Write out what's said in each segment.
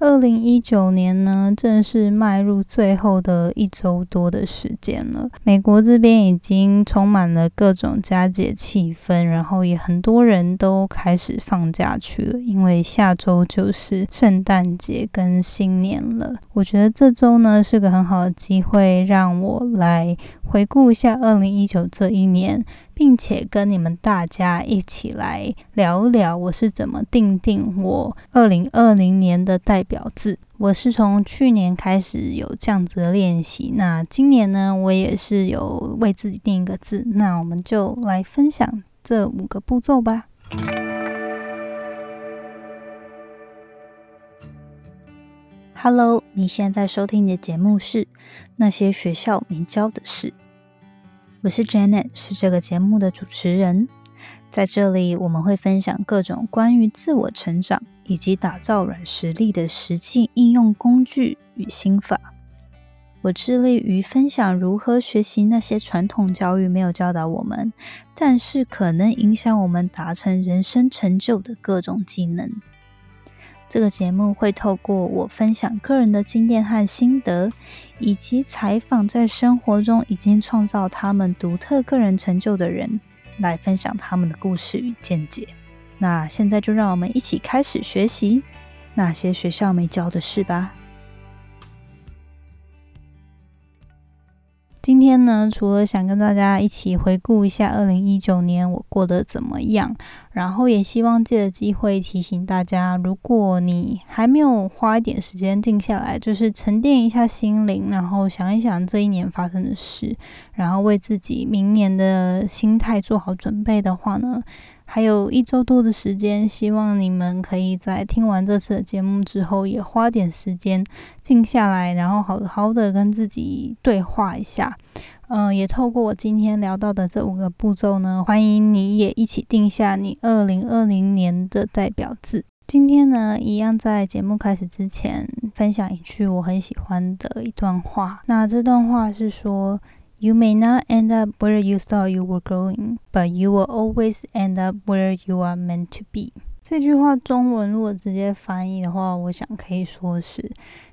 เอ二零一九年呢，正式迈入最后的一周多的时间了。美国这边已经充满了各种佳节气氛，然后也很多人都开始放假去了，因为下周就是圣诞节跟新年了。我觉得这周呢是个很好的机会，让我来回顾一下二零一九这一年。并且跟你们大家一起来聊一聊，我是怎么定定我二零二零年的代表字。我是从去年开始有这样子的练习，那今年呢，我也是有为自己定一个字。那我们就来分享这五个步骤吧。Hello，你现在收听的节目是那些学校没教的事。我是 Janet，是这个节目的主持人。在这里，我们会分享各种关于自我成长以及打造软实力的实际应用工具与心法。我致力于分享如何学习那些传统教育没有教导我们，但是可能影响我们达成人生成就的各种技能。这个节目会透过我分享个人的经验和心得，以及采访在生活中已经创造他们独特个人成就的人，来分享他们的故事与见解。那现在就让我们一起开始学习那些学校没教的事吧。今天呢，除了想跟大家一起回顾一下二零一九年我过得怎么样，然后也希望借着机会提醒大家，如果你还没有花一点时间静下来，就是沉淀一下心灵，然后想一想这一年发生的事，然后为自己明年的心态做好准备的话呢。还有一周多的时间，希望你们可以在听完这次的节目之后，也花点时间静下来，然后好好的跟自己对话一下。嗯，也透过我今天聊到的这五个步骤呢，欢迎你也一起定下你二零二零年的代表字。今天呢，一样在节目开始之前，分享一句我很喜欢的一段话。那这段话是说。You may not end up where you thought you were going, but you will always end up where you are meant to be。这句话中文如果直接翻译的话，我想可以说是：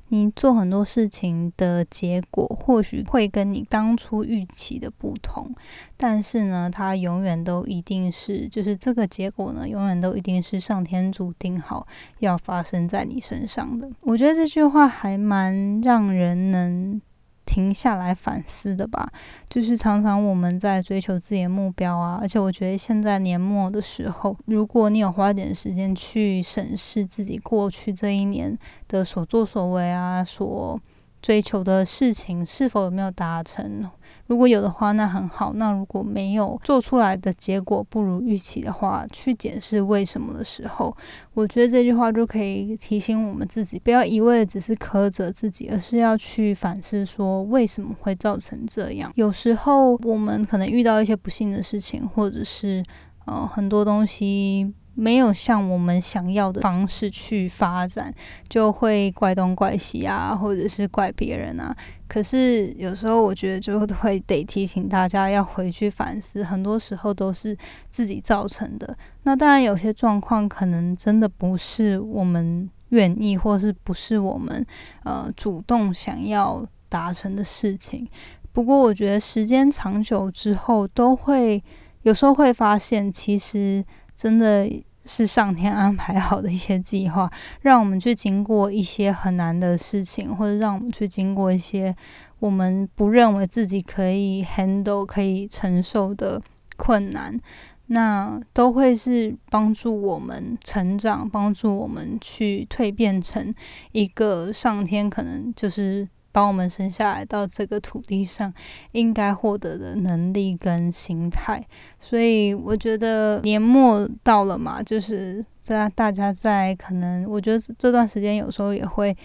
你做很多事情的结果，或许会跟你当初预期的不同，但是呢，它永远都一定是，就是这个结果呢，永远都一定是上天注定好要发生在你身上的。我觉得这句话还蛮让人能。停下来反思的吧，就是常常我们在追求自己的目标啊，而且我觉得现在年末的时候，如果你有花点时间去审视自己过去这一年的所作所为啊，所。追求的事情是否有没有达成？如果有的话，那很好。那如果没有做出来的结果不如预期的话，去检视为什么的时候，我觉得这句话就可以提醒我们自己，不要一味的只是苛责自己，而是要去反思说为什么会造成这样。有时候我们可能遇到一些不幸的事情，或者是呃很多东西。没有像我们想要的方式去发展，就会怪东怪西啊，或者是怪别人啊。可是有时候我觉得就会得提醒大家要回去反思，很多时候都是自己造成的。那当然有些状况可能真的不是我们愿意，或是不是我们呃主动想要达成的事情。不过我觉得时间长久之后，都会有时候会发现，其实。真的是上天安排好的一些计划，让我们去经过一些很难的事情，或者让我们去经过一些我们不认为自己可以 handle、可以承受的困难，那都会是帮助我们成长，帮助我们去蜕变成一个上天可能就是。把我们生下来到这个土地上，应该获得的能力跟心态，所以我觉得年末到了嘛，就是在大家在可能，我觉得这段时间有时候也会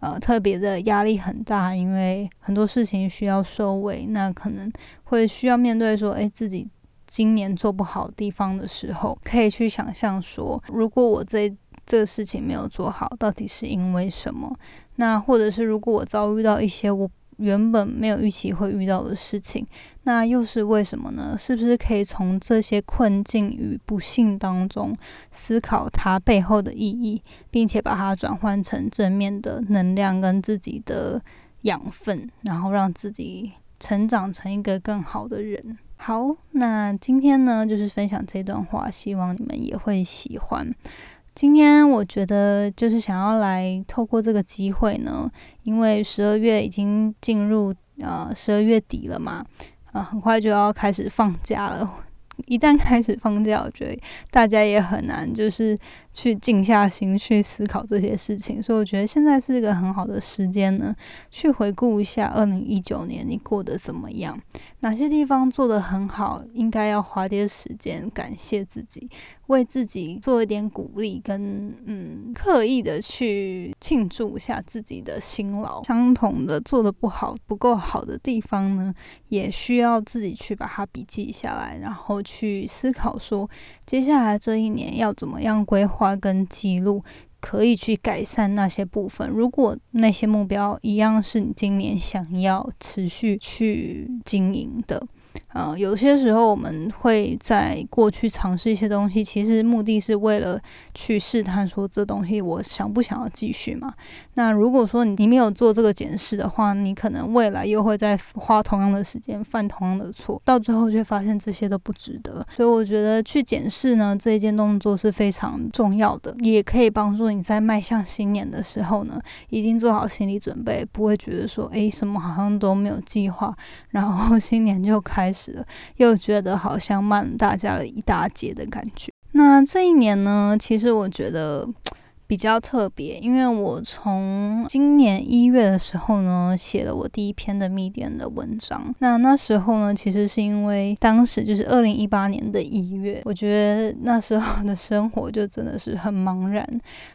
呃特别的压力很大，因为很多事情需要收尾，那可能会需要面对说，哎，自己今年做不好地方的时候，可以去想象说，如果我这这个事情没有做好，到底是因为什么？那或者是如果我遭遇到一些我原本没有预期会遇到的事情，那又是为什么呢？是不是可以从这些困境与不幸当中思考它背后的意义，并且把它转换成正面的能量跟自己的养分，然后让自己成长成一个更好的人？好，那今天呢，就是分享这段话，希望你们也会喜欢。今天我觉得就是想要来透过这个机会呢，因为十二月已经进入呃十二月底了嘛，啊，很快就要开始放假了。一旦开始放假，我觉得大家也很难就是去静下心去思考这些事情，所以我觉得现在是一个很好的时间呢，去回顾一下二零一九年你过得怎么样，哪些地方做得很好，应该要花点时间感谢自己。为自己做一点鼓励，跟嗯刻意的去庆祝一下自己的辛劳。相同的做的不好、不够好的地方呢，也需要自己去把它笔记下来，然后去思考说，接下来这一年要怎么样规划跟记录，可以去改善那些部分。如果那些目标一样是你今年想要持续去经营的。呃，有些时候我们会在过去尝试一些东西，其实目的是为了去试探说这东西我想不想要继续嘛。那如果说你没有做这个检视的话，你可能未来又会再花同样的时间犯同样的错，到最后却发现这些都不值得。所以我觉得去检视呢这一件动作是非常重要的，也可以帮助你在迈向新年的时候呢，已经做好心理准备，不会觉得说诶，什么好像都没有计划，然后 新年就开始。又觉得好像慢了大家了一大截的感觉。那这一年呢，其实我觉得。比较特别，因为我从今年一月的时候呢，写了我第一篇的密电的文章。那那时候呢，其实是因为当时就是二零一八年的一月，我觉得那时候的生活就真的是很茫然，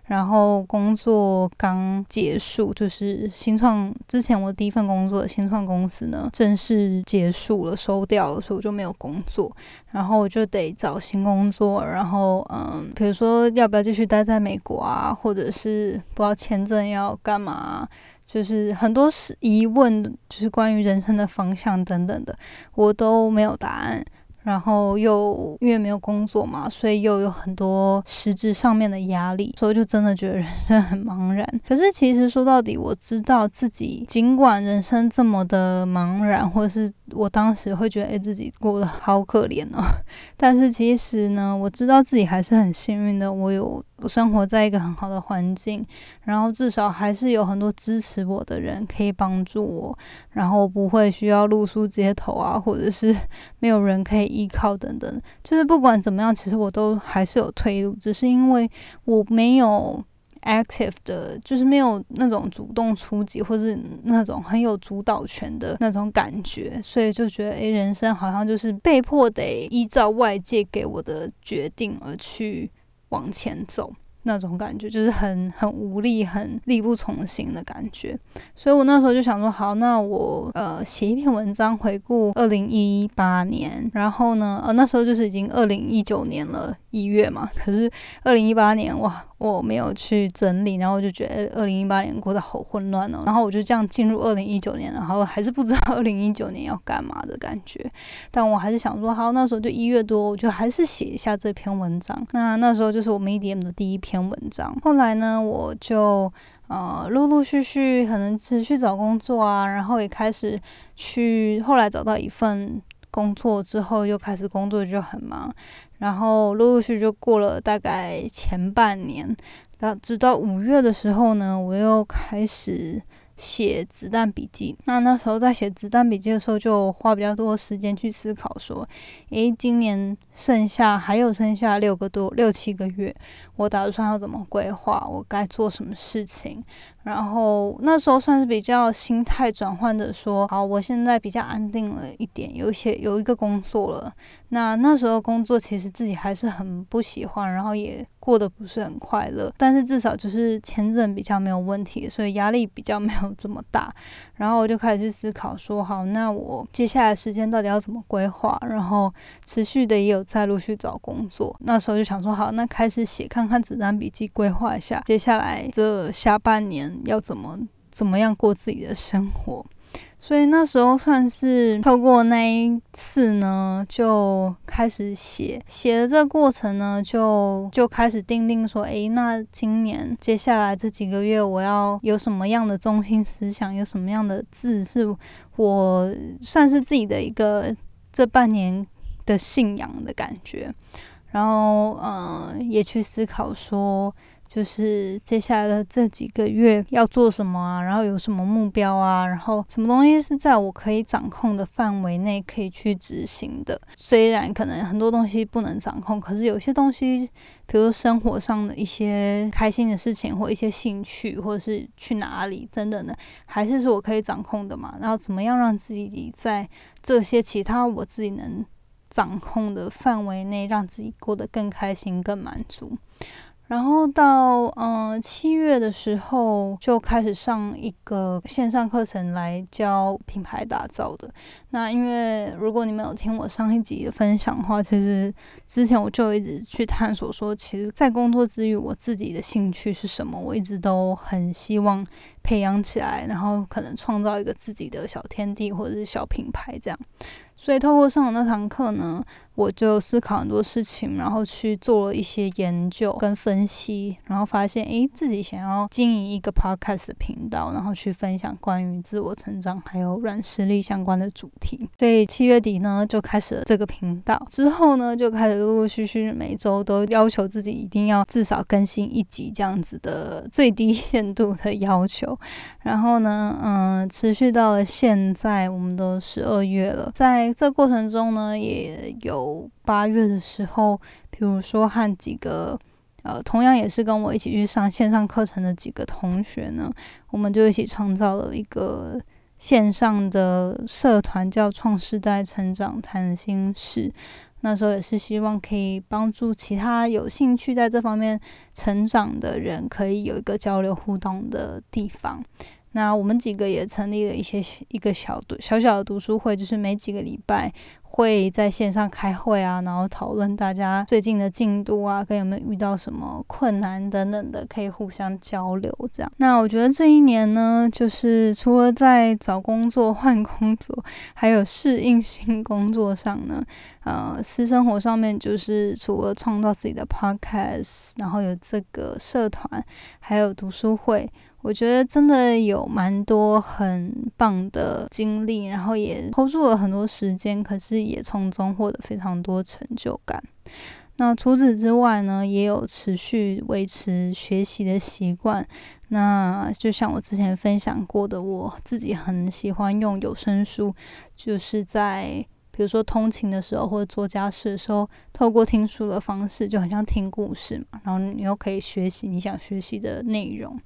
然后工作刚结束，就是新创之前我第一份工作的新创公司呢，正式结束了，收掉了，所以我就没有工作，然后我就得找新工作，然后嗯，比如说要不要继续待在美国啊？啊，或者是不知道签证要干嘛，就是很多是疑问，就是关于人生的方向等等的，我都没有答案。然后又因为没有工作嘛，所以又有很多实质上面的压力，所以就真的觉得人生很茫然。可是其实说到底，我知道自己尽管人生这么的茫然，或是我当时会觉得哎自己过得好可怜哦，但是其实呢，我知道自己还是很幸运的，我有。我生活在一个很好的环境，然后至少还是有很多支持我的人可以帮助我，然后不会需要露宿街头啊，或者是没有人可以依靠等等。就是不管怎么样，其实我都还是有退路，只是因为我没有 active 的，就是没有那种主动出击或是那种很有主导权的那种感觉，所以就觉得诶，人生好像就是被迫得依照外界给我的决定而去。往前走那种感觉，就是很很无力、很力不从心的感觉。所以我那时候就想说，好，那我呃写一篇文章回顾二零一八年，然后呢，呃那时候就是已经二零一九年了。一月嘛，可是二零一八年哇，我没有去整理，然后我就觉得二零一八年过得好混乱哦。然后我就这样进入二零一九年，然后还是不知道二零一九年要干嘛的感觉。但我还是想说，好，那时候就一月多，我就还是写一下这篇文章。那那时候就是我们 EDM 的第一篇文章。后来呢，我就呃陆陆续续可能持续找工作啊，然后也开始去，后来找到一份工作之后，又开始工作就很忙。然后陆陆续就过了大概前半年，到直到五月的时候呢，我又开始写子弹笔记。那那时候在写子弹笔记的时候，就花比较多时间去思考说，诶，今年剩下还有剩下六个多六七个月，我打算要怎么规划，我该做什么事情。然后那时候算是比较心态转换的，说好，我现在比较安定了一点，有一些有一个工作了。那那时候工作其实自己还是很不喜欢，然后也过得不是很快乐。但是至少就是签证比较没有问题，所以压力比较没有这么大。然后我就开始去思考，说好，那我接下来时间到底要怎么规划？然后持续的也有在陆续找工作。那时候就想说，好，那开始写看看子弹笔记，规划一下接下来这下半年。要怎么怎么样过自己的生活？所以那时候算是透过那一次呢，就开始写写的这个过程呢，就就开始定定说，诶，那今年接下来这几个月我要有什么样的中心思想，有什么样的字是我算是自己的一个这半年的信仰的感觉，然后嗯，也去思考说。就是接下来的这几个月要做什么啊？然后有什么目标啊？然后什么东西是在我可以掌控的范围内可以去执行的？虽然可能很多东西不能掌控，可是有些东西，比如生活上的一些开心的事情，或一些兴趣，或者是去哪里等等的，还是是我可以掌控的嘛？然后怎么样让自己在这些其他我自己能掌控的范围内，让自己过得更开心、更满足？然后到嗯七月的时候就开始上一个线上课程来教品牌打造的。那因为如果你们有听我上一集的分享的话，其实之前我就一直去探索说，其实，在工作之余，我自己的兴趣是什么，我一直都很希望培养起来，然后可能创造一个自己的小天地或者是小品牌这样。所以透过上那堂课呢，我就思考很多事情，然后去做了一些研究跟分析，然后发现，诶，自己想要经营一个 podcast 频道，然后去分享关于自我成长还有软实力相关的主题。所以七月底呢，就开始了这个频道，之后呢，就开始陆陆续续每周都要求自己一定要至少更新一集这样子的最低限度的要求。然后呢，嗯，持续到了现在，我们都十二月了，在这过程中呢，也有八月的时候，比如说和几个呃，同样也是跟我一起去上线上课程的几个同学呢，我们就一起创造了一个线上的社团，叫“创世代成长谈心事”。那时候也是希望可以帮助其他有兴趣在这方面成长的人，可以有一个交流互动的地方。那我们几个也成立了一些一个小读小小的读书会，就是每几个礼拜会在线上开会啊，然后讨论大家最近的进度啊，跟有没有遇到什么困难等等的，可以互相交流这样。那我觉得这一年呢，就是除了在找工作、换工作，还有适应新工作上呢，呃，私生活上面就是除了创造自己的 podcast，然后有这个社团，还有读书会。我觉得真的有蛮多很棒的经历，然后也投入了很多时间，可是也从中获得非常多成就感。那除此之外呢，也有持续维持学习的习惯。那就像我之前分享过的，我自己很喜欢用有声书，就是在。比如说通勤的时候，或者做家事的时候，透过听书的方式，就很像听故事嘛。然后你又可以学习你想学习的内容。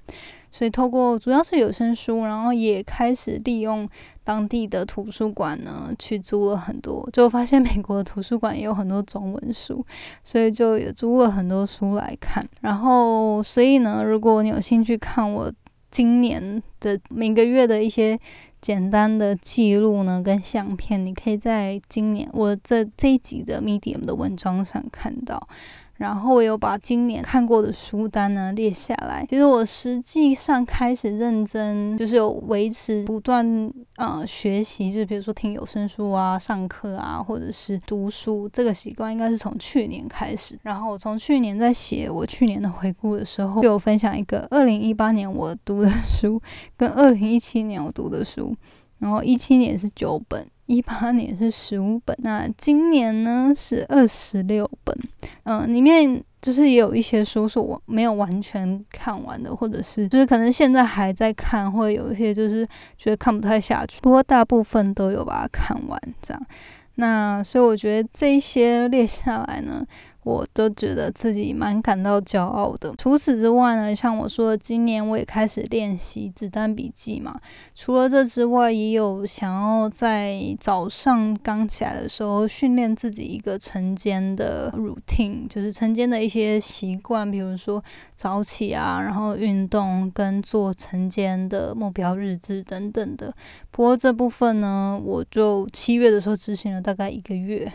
所以透过主要是有声书，然后也开始利用当地的图书馆呢，去租了很多。就发现美国的图书馆也有很多中文书，所以就也租了很多书来看。然后，所以呢，如果你有兴趣看我今年的每个月的一些。简单的记录呢，跟相片，你可以在今年我这这一集的 Medium 的文章上看到。然后我有把今年看过的书单呢列下来。其实我实际上开始认真，就是有维持不断呃学习，就是比如说听有声书啊、上课啊，或者是读书这个习惯，应该是从去年开始。然后我从去年在写我去年的回顾的时候，就有分享一个二零一八年我读的书，跟二零一七年我读的书。然后一七年是九本，一八年是十五本，那今年呢是二十六本。嗯，里面就是也有一些书是我没有完全看完的，或者是就是可能现在还在看，或者有一些就是觉得看不太下去。不过大部分都有把它看完，这样。那所以我觉得这一些列下来呢。我都觉得自己蛮感到骄傲的。除此之外呢，像我说，今年我也开始练习子弹笔记嘛。除了这之外，也有想要在早上刚起来的时候训练自己一个晨间的 routine，就是晨间的一些习惯，比如说早起啊，然后运动跟做晨间的目标日志等等的。不过这部分呢，我就七月的时候执行了大概一个月。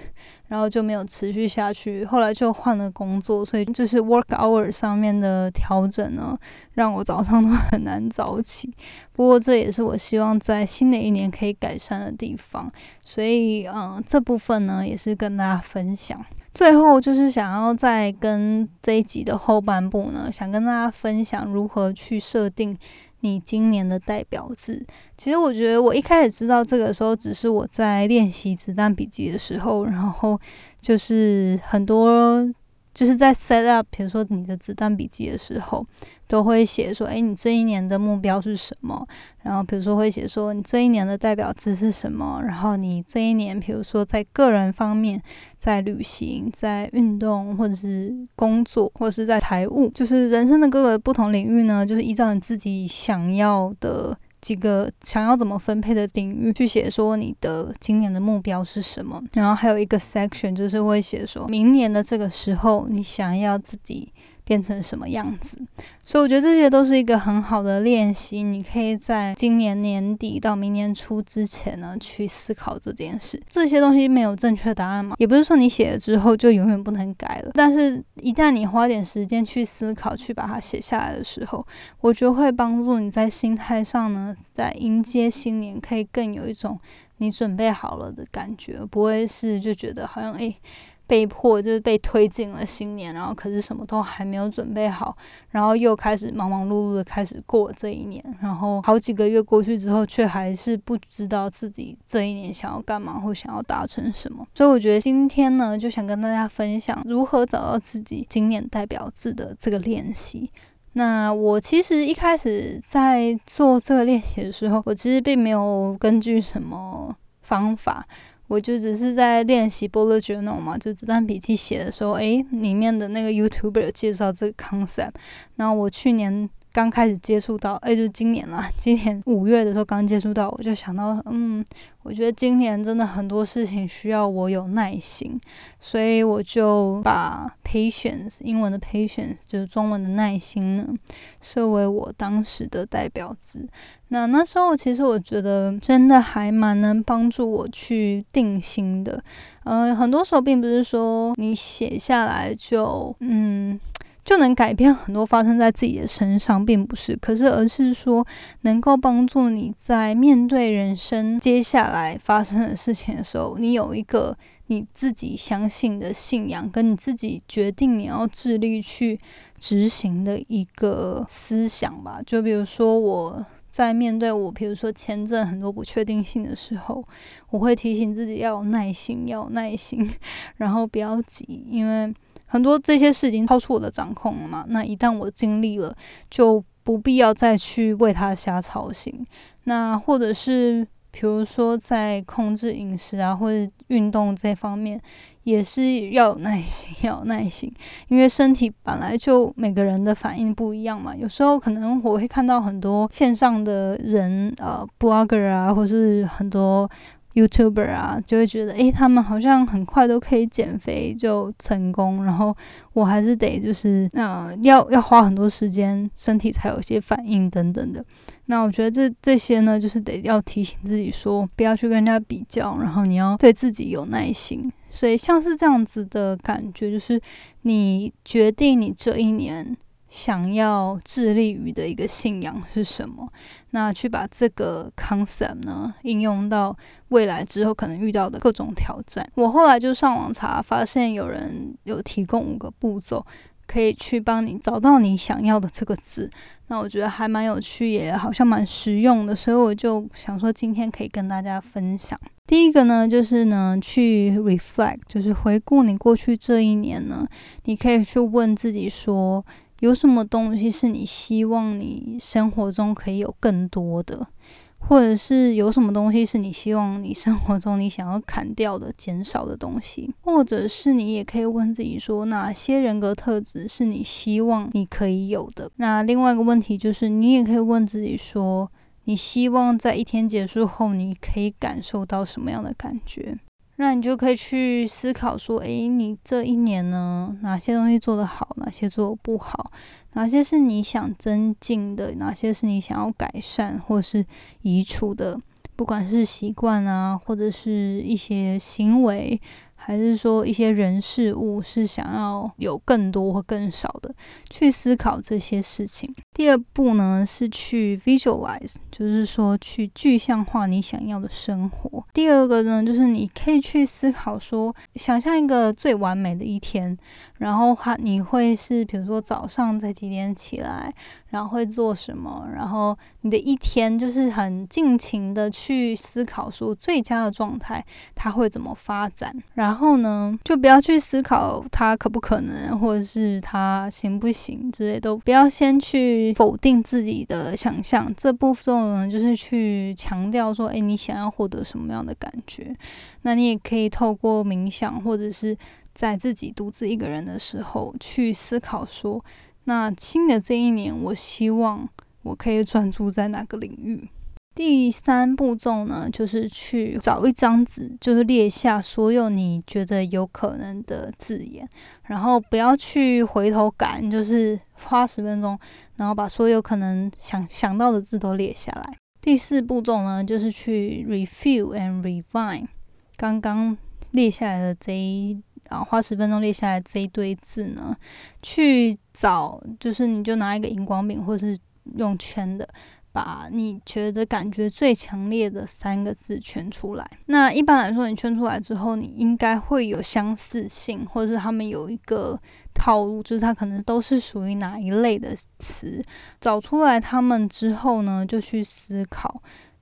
然后就没有持续下去。后来就换了工作，所以就是 work hour 上面的调整呢，让我早上都 很难早起。不过这也是我希望在新的一年可以改善的地方，所以嗯，这部分呢也是跟大家分享。最后就是想要再跟这一集的后半部呢，想跟大家分享如何去设定你今年的代表字。其实我觉得我一开始知道这个时候，只是我在练习子弹笔记的时候，然后就是很多。就是在 set up，比如说你的子弹笔记的时候，都会写说，哎，你这一年的目标是什么？然后比如说会写说，你这一年的代表字是什么？然后你这一年，比如说在个人方面，在旅行、在运动，或者是工作，或者是在财务，就是人生的各个不同领域呢，就是依照你自己想要的。几个想要怎么分配的领域去写，说你的今年的目标是什么，然后还有一个 section 就是会写说明年的这个时候你想要自己。变成什么样子？所以我觉得这些都是一个很好的练习。你可以在今年年底到明年初之前呢，去思考这件事。这些东西没有正确答案嘛？也不是说你写了之后就永远不能改了。但是，一旦你花点时间去思考，去把它写下来的时候，我觉得会帮助你在心态上呢，在迎接新年，可以更有一种你准备好了的感觉，不会是就觉得好像诶。被迫就是被推进了新年，然后可是什么都还没有准备好，然后又开始忙忙碌碌的开始过这一年，然后好几个月过去之后，却还是不知道自己这一年想要干嘛或想要达成什么。所以我觉得今天呢，就想跟大家分享如何找到自己今年代表字的这个练习。那我其实一开始在做这个练习的时候，我其实并没有根据什么方法。我就只是在练习 bullet journal 嘛，就子弹笔记写的时候，诶，里面的那个 YouTuber 介绍这个 concept，那我去年。刚开始接触到，哎，就是今年了。今年五月的时候刚接触到，我就想到，嗯，我觉得今年真的很多事情需要我有耐心，所以我就把 patience 英文的 patience 就是中文的耐心呢，设为我当时的代表字。那那时候其实我觉得真的还蛮能帮助我去定心的。嗯，很多时候并不是说你写下来就，嗯。就能改变很多发生在自己的身上，并不是，可是而是说能够帮助你在面对人生接下来发生的事情的时候，你有一个你自己相信的信仰，跟你自己决定你要致力去执行的一个思想吧。就比如说我在面对我，比如说签证很多不确定性的时候，我会提醒自己要有耐心，要有耐心，然后不要急，因为。很多这些事已经超出我的掌控了嘛？那一旦我经历了，就不必要再去为他瞎操心。那或者是比如说在控制饮食啊，或者运动这方面，也是要有耐心，要有耐心，因为身体本来就每个人的反应不一样嘛。有时候可能我会看到很多线上的人，呃，blogger 啊，或是很多。YouTuber 啊，就会觉得，诶，他们好像很快都可以减肥就成功，然后我还是得就是，呃，要要花很多时间，身体才有些反应等等的。那我觉得这这些呢，就是得要提醒自己说，不要去跟人家比较，然后你要对自己有耐心。所以像是这样子的感觉，就是你决定你这一年。想要致力于的一个信仰是什么？那去把这个 concept 呢应用到未来之后可能遇到的各种挑战。我后来就上网查，发现有人有提供五个步骤，可以去帮你找到你想要的这个字。那我觉得还蛮有趣，也好像蛮实用的，所以我就想说今天可以跟大家分享。第一个呢，就是呢去 reflect，就是回顾你过去这一年呢，你可以去问自己说。有什么东西是你希望你生活中可以有更多的，或者是有什么东西是你希望你生活中你想要砍掉的、减少的东西，或者是你也可以问自己说，哪些人格特质是你希望你可以有的？那另外一个问题就是，你也可以问自己说，你希望在一天结束后，你可以感受到什么样的感觉？那你就可以去思考说，诶，你这一年呢，哪些东西做得好，哪些做得不好，哪些是你想增进的，哪些是你想要改善或是移除的，不管是习惯啊，或者是一些行为。还是说一些人事物是想要有更多或更少的？去思考这些事情。第二步呢是去 visualize，就是说去具象化你想要的生活。第二个呢就是你可以去思考说，想象一个最完美的一天。然后他你会是比如说早上在几点起来，然后会做什么？然后你的一天就是很尽情的去思考说最佳的状态它会怎么发展。然后呢，就不要去思考它可不可能，或者是它行不行之类，都不要先去否定自己的想象。这部分呢，就是去强调说，哎，你想要获得什么样的感觉？那你也可以透过冥想，或者是。在自己独自一个人的时候，去思考说，那新的这一年，我希望我可以专注在哪个领域。第三步骤呢，就是去找一张纸，就是列下所有你觉得有可能的字眼，然后不要去回头赶，就是花十分钟，然后把所有可能想想到的字都列下来。第四步骤呢，就是去 review and refine 刚刚列下来的这一。然后花十分钟列下来这一堆字呢，去找，就是你就拿一个荧光笔，或是用圈的，把你觉得感觉最强烈的三个字圈出来。那一般来说，你圈出来之后，你应该会有相似性，或者是他们有一个套路，就是它可能都是属于哪一类的词。找出来他们之后呢，就去思考。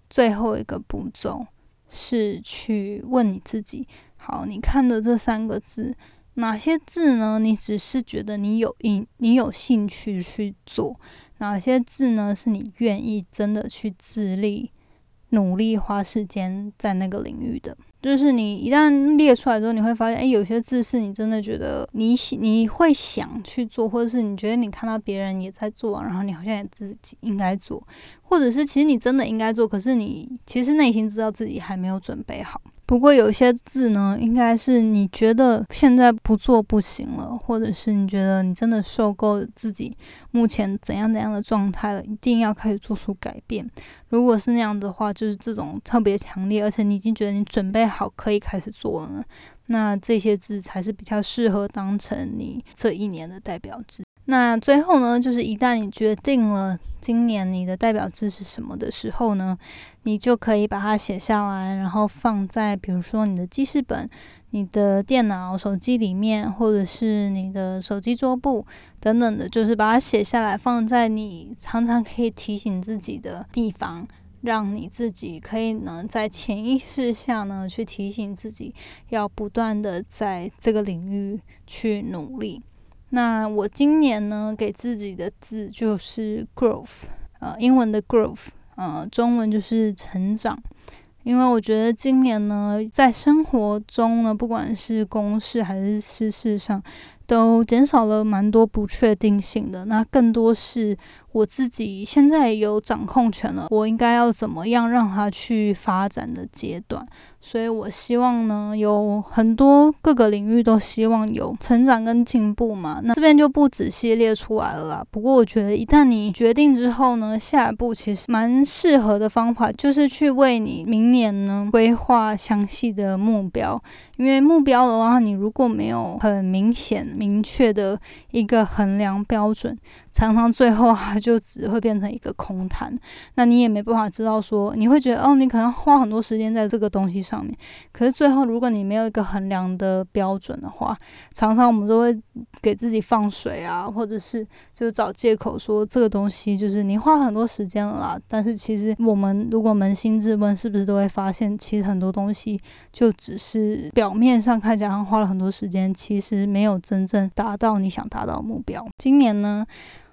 最后一个步骤是去问你自己。好，你看的这三个字，哪些字呢？你只是觉得你有印，你有兴趣去做？哪些字呢？是你愿意真的去致力、努力花时间在那个领域的？就是你一旦列出来之后，你会发现，哎，有些字是你真的觉得你你会想去做，或者是你觉得你看到别人也在做，然后你好像也自己应该做，或者是其实你真的应该做，可是你其实内心知道自己还没有准备好。不过有些字呢，应该是你觉得现在不做不行了，或者是你觉得你真的受够自己目前怎样怎样的状态了，一定要开始做出改变。如果是那样的话，就是这种特别强烈，而且你已经觉得你准备好可以开始做了，那这些字才是比较适合当成你这一年的代表字。那最后呢，就是一旦你决定了今年你的代表字是什么的时候呢，你就可以把它写下来，然后放在比如说你的记事本、你的电脑、手机里面，或者是你的手机桌布等等的，就是把它写下来，放在你常常可以提醒自己的地方，让你自己可以呢在潜意识下呢去提醒自己，要不断的在这个领域去努力。那我今年呢，给自己的字就是 growth，呃，英文的 growth，呃，中文就是成长。因为我觉得今年呢，在生活中呢，不管是公事还是私事上，都减少了蛮多不确定性的。那更多是我自己现在有掌控权了，我应该要怎么样让它去发展的阶段。所以我希望呢，有很多各个领域都希望有成长跟进步嘛。那这边就不仔细列出来了啦。不过我觉得，一旦你决定之后呢，下一步其实蛮适合的方法，就是去为你明年呢规划详细的目标。因为目标的话，你如果没有很明显、明确的一个衡量标准，常常最后它就只会变成一个空谈。那你也没办法知道说，你会觉得哦，你可能花很多时间在这个东西上。面，可是最后，如果你没有一个衡量的标准的话，常常我们都会给自己放水啊，或者是就找借口说这个东西就是你花很多时间了啦。但是其实我们如果扪心自问，是不是都会发现，其实很多东西就只是表面上看起来花了很多时间，其实没有真正达到你想达到的目标。今年呢？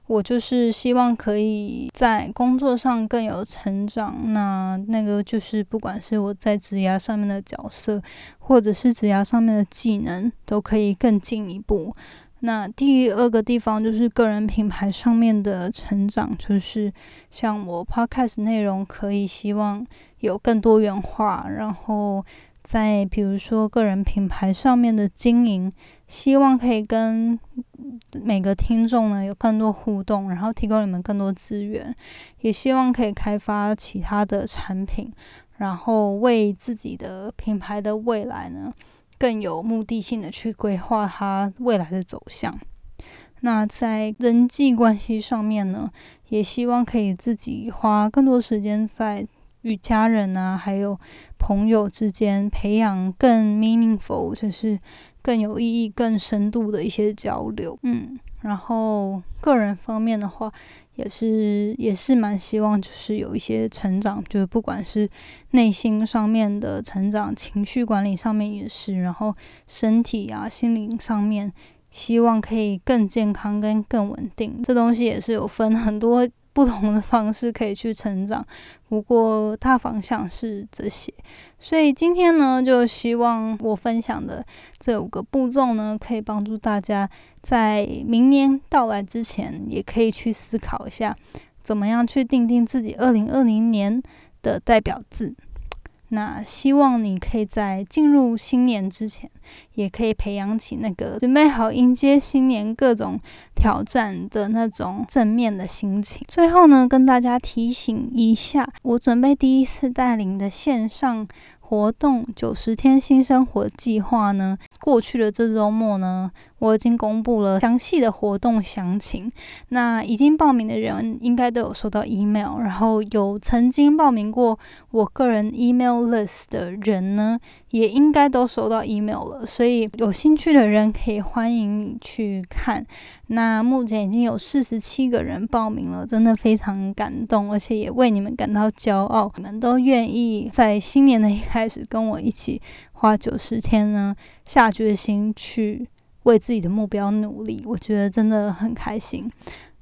我就是希望可以在工作上更有成长，那那个就是不管是我在职涯上面的角色，或者是职涯上面的技能，都可以更进一步。那第二个地方就是个人品牌上面的成长，就是像我 podcast 内容可以希望有更多元化，然后在比如说个人品牌上面的经营。希望可以跟每个听众呢有更多互动，然后提供你们更多资源，也希望可以开发其他的产品，然后为自己的品牌的未来呢更有目的性的去规划它未来的走向。那在人际关系上面呢，也希望可以自己花更多时间在与家人啊，还有朋友之间培养更 meaningful，就是更有意义、更深度的一些交流。嗯，然后个人方面的话，也是也是蛮希望就是有一些成长，就是不管是内心上面的成长，情绪管理上面也是，然后身体啊、心灵上面。希望可以更健康跟更稳定，这东西也是有分很多不同的方式可以去成长。不过大方向是这些，所以今天呢，就希望我分享的这五个步骤呢，可以帮助大家在明年到来之前，也可以去思考一下，怎么样去定定自己二零二零年的代表字。那希望你可以在进入新年之前，也可以培养起那个准备好迎接新年各种挑战的那种正面的心情。最后呢，跟大家提醒一下，我准备第一次带领的线上。活动九十天新生活计划呢？过去的这周末呢，我已经公布了详细的活动详情。那已经报名的人应该都有收到 email，然后有曾经报名过我个人 email list 的人呢，也应该都收到 email 了。所以有兴趣的人可以欢迎你去看。那目前已经有四十七个人报名了，真的非常感动，而且也为你们感到骄傲。你们都愿意在新年的一开始跟我一起花九十天呢，下决心去为自己的目标努力，我觉得真的很开心。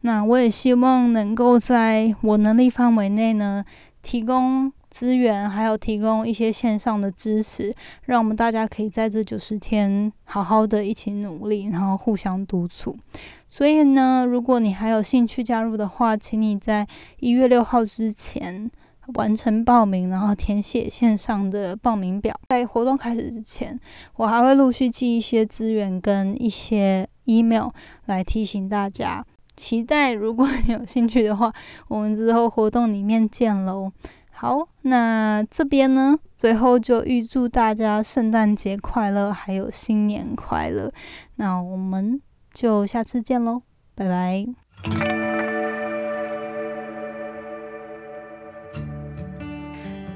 那我也希望能够在我能力范围内呢，提供。资源还有提供一些线上的支持，让我们大家可以在这九十天好好的一起努力，然后互相督促。所以呢，如果你还有兴趣加入的话，请你在一月六号之前完成报名，然后填写线上的报名表。在活动开始之前，我还会陆续寄一些资源跟一些 email 来提醒大家。期待如果你有兴趣的话，我们之后活动里面见喽。好，那这边呢，最后就预祝大家圣诞节快乐，还有新年快乐。那我们就下次见喽，拜拜。